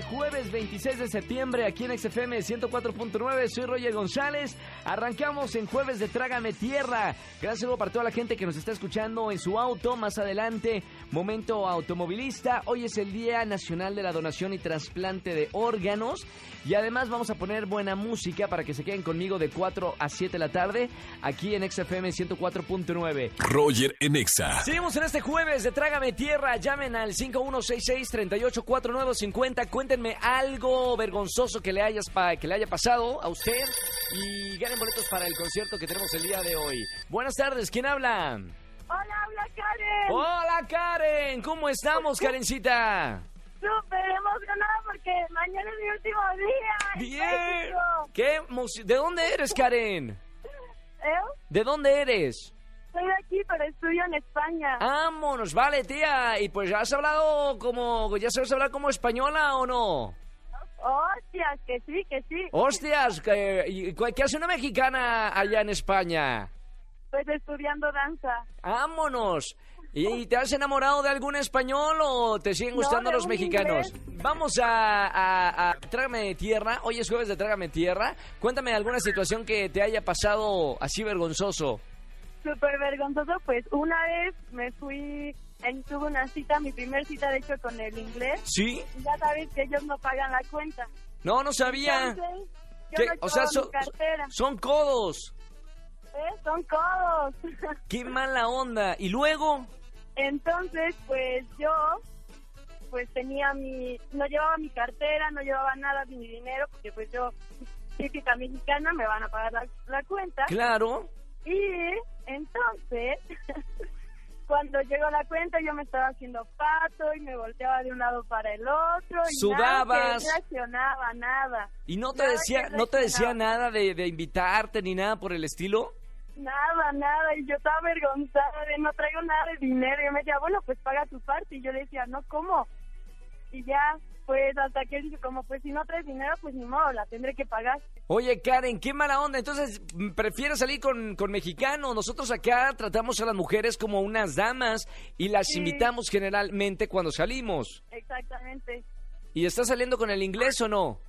Este jueves 26 de septiembre aquí en XFM 104.9. Soy Roger González. Arrancamos en jueves de Trágame Tierra. Gracias luego para toda la gente que nos está escuchando en su auto. Más adelante, momento automovilista. Hoy es el Día Nacional de la Donación y Trasplante de Órganos. Y además vamos a poner buena música para que se queden conmigo de 4 a 7 de la tarde aquí en XFM 104.9. Roger en Exa. Seguimos en este jueves de Trágame Tierra. Llamen al 5166-384950. Cuéntenme algo vergonzoso que le, hayas pa- que le haya pasado a usted y ganen boletos para el concierto que tenemos el día de hoy. Buenas tardes, ¿quién habla? Hola, habla Karen. Hola Karen, ¿cómo estamos Karencita? Súper emocionada porque mañana es mi último día. en Bien. ¿Qué ¿De dónde eres Karen? ¿Eh? ¿De dónde eres? De aquí, pero estudio en España. Vámonos, vale tía. ¿Y pues ya has hablado como, ya sabes hablar como española o no? Hostias, que sí, que sí. Hostias, ¿qué, ¿qué hace una mexicana allá en España? Pues estudiando danza. ¡Vámonos! ¿Y te has enamorado de algún español o te siguen gustando los mexicanos? inglés. Vamos a, a, a Trágame Tierra. Hoy es jueves de Trágame Tierra. Cuéntame alguna situación que te haya pasado así vergonzoso. Súper vergonzoso, pues una vez me fui, en, tuve una cita, mi primer cita de hecho con el inglés. ¿Sí? Ya sabes que ellos no pagan la cuenta. No, no sabía. Entonces, yo no O sea, son, son codos. ¿Eh? Son codos. ¡Qué mala onda! ¿Y luego? Entonces, pues yo, pues tenía mi, no llevaba mi cartera, no llevaba nada ni mi dinero, porque pues yo, típica mexicana, me van a pagar la, la cuenta. Claro. Y entonces, cuando llegó la cuenta, yo me estaba haciendo pato y me volteaba de un lado para el otro. Y Sudabas. Nada que reaccionaba, nada. ¿Y no te Nada decía, no te decía nada de, de invitarte ni nada por el estilo? Nada, nada, y yo estaba avergonzada de no traigo nada de dinero. Y me decía, bueno, pues paga tu parte. Y yo le decía, no, ¿cómo? Y ya, pues hasta que él dijo, como, pues si no traes dinero, pues ni modo, la tendré que pagar. Oye, Karen, qué mala onda. Entonces, ¿prefieres salir con, con mexicanos? Nosotros acá tratamos a las mujeres como unas damas y las Sí. invitamos generalmente cuando salimos. Exactamente. ¿Y estás saliendo con el inglés o no?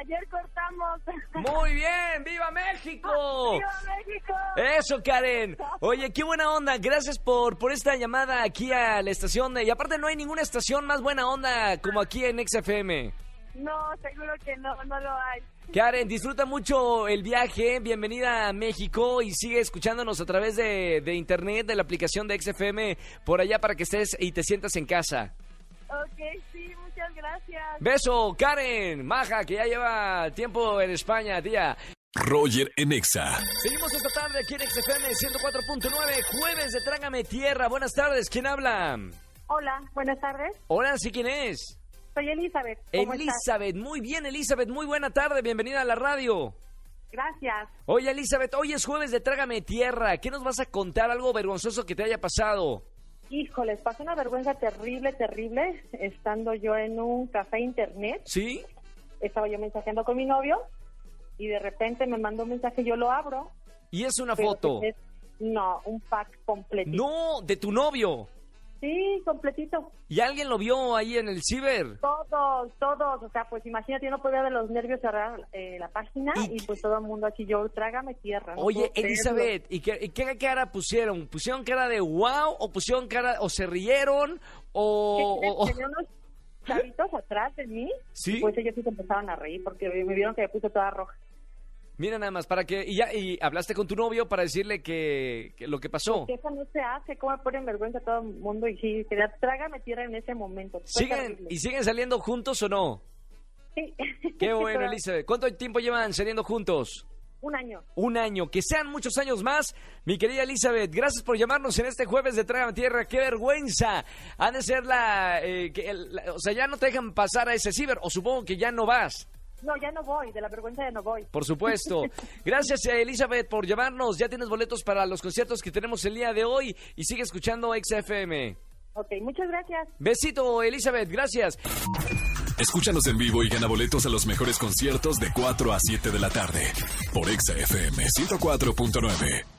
Ayer cortamos. Muy bien, ¡viva México! ¡Viva México! Eso, Karen. Oye, qué buena onda. Gracias por, por esta llamada aquí a la estación. Y aparte no hay ninguna estación más buena onda como aquí en XFM. No, seguro que no, no lo hay. Karen, disfruta mucho el viaje, bienvenida a México y sigue escuchándonos a través de, de internet, de la aplicación de XFM por allá para que estés y te sientas en casa. Ok, sí, muchas gracias. Beso, Karen, maja, que ya lleva tiempo en España, tía. Roger en Exa. Seguimos esta tarde aquí en XFM 104.9, jueves de Trágame Tierra. Buenas tardes, ¿quién habla? Hola, buenas tardes. Hola, ¿sí quién es? Soy Elizabeth. ¿Cómo estás? Elizabeth, muy bien, Elizabeth, muy buena tarde, bienvenida a la radio. Gracias. Oye, Elizabeth, hoy es jueves de Trágame Tierra. ¿Qué nos vas a contar? Algo vergonzoso que te haya pasado. Híjoles, pasé una vergüenza terrible, terrible, estando yo en un café internet. ¿Sí? Estaba yo mensajeando con mi novio y de repente me mandó un mensaje, yo lo abro. Y es una foto. es- no, un pack completito. No, de tu novio. Sí, completito. ¿Y alguien lo vio ahí en el ciber? Todos, todos. O sea, pues imagínate, yo no podía de los nervios cerrar eh, la página ¿Y y, pues todo el mundo aquí, yo, trágame tierra. no Oye, creerlo. Elizabeth, ¿y qué, y qué cara pusieron? ¿Pusieron cara de wow o pusieron cara o se rieron o... ¿Qué o-? Tenía unos chavitos atrás de mí. ¿Sí? y Pues ellos sí se empezaron a reír porque me vieron que me puse toda roja. Mira nada más, para que... Y ya, y hablaste con tu novio para decirle que, que lo que pasó. Que eso no se hace, cómo me pone en vergüenza a todo el mundo y sí, quería trágame tierra en ese momento. ¿Siguen. ¿Y siguen saliendo juntos o no? Sí. Qué bueno, Elizabeth. ¿Cuánto tiempo llevan saliendo juntos? Un año. Un año. Que sean muchos años más. Mi querida Elizabeth, gracias por llamarnos en este jueves de Trágame Tierra. ¡Qué vergüenza! Ha de ser la, eh, que el- la- O sea, ya no te dejan pasar a ese ciber. O supongo que ya no vas. No, ya no voy, de la vergüenza ya no voy. Por supuesto. Gracias, eh, Elizabeth, por llamarnos. Ya tienes boletos para los conciertos que tenemos el día de hoy. Y sigue escuchando XFM. Ok, muchas gracias. Besito, Elizabeth. Gracias. Escúchanos en vivo y gana boletos a los mejores conciertos de 4 a 7 de la tarde por Exa FM 104.9.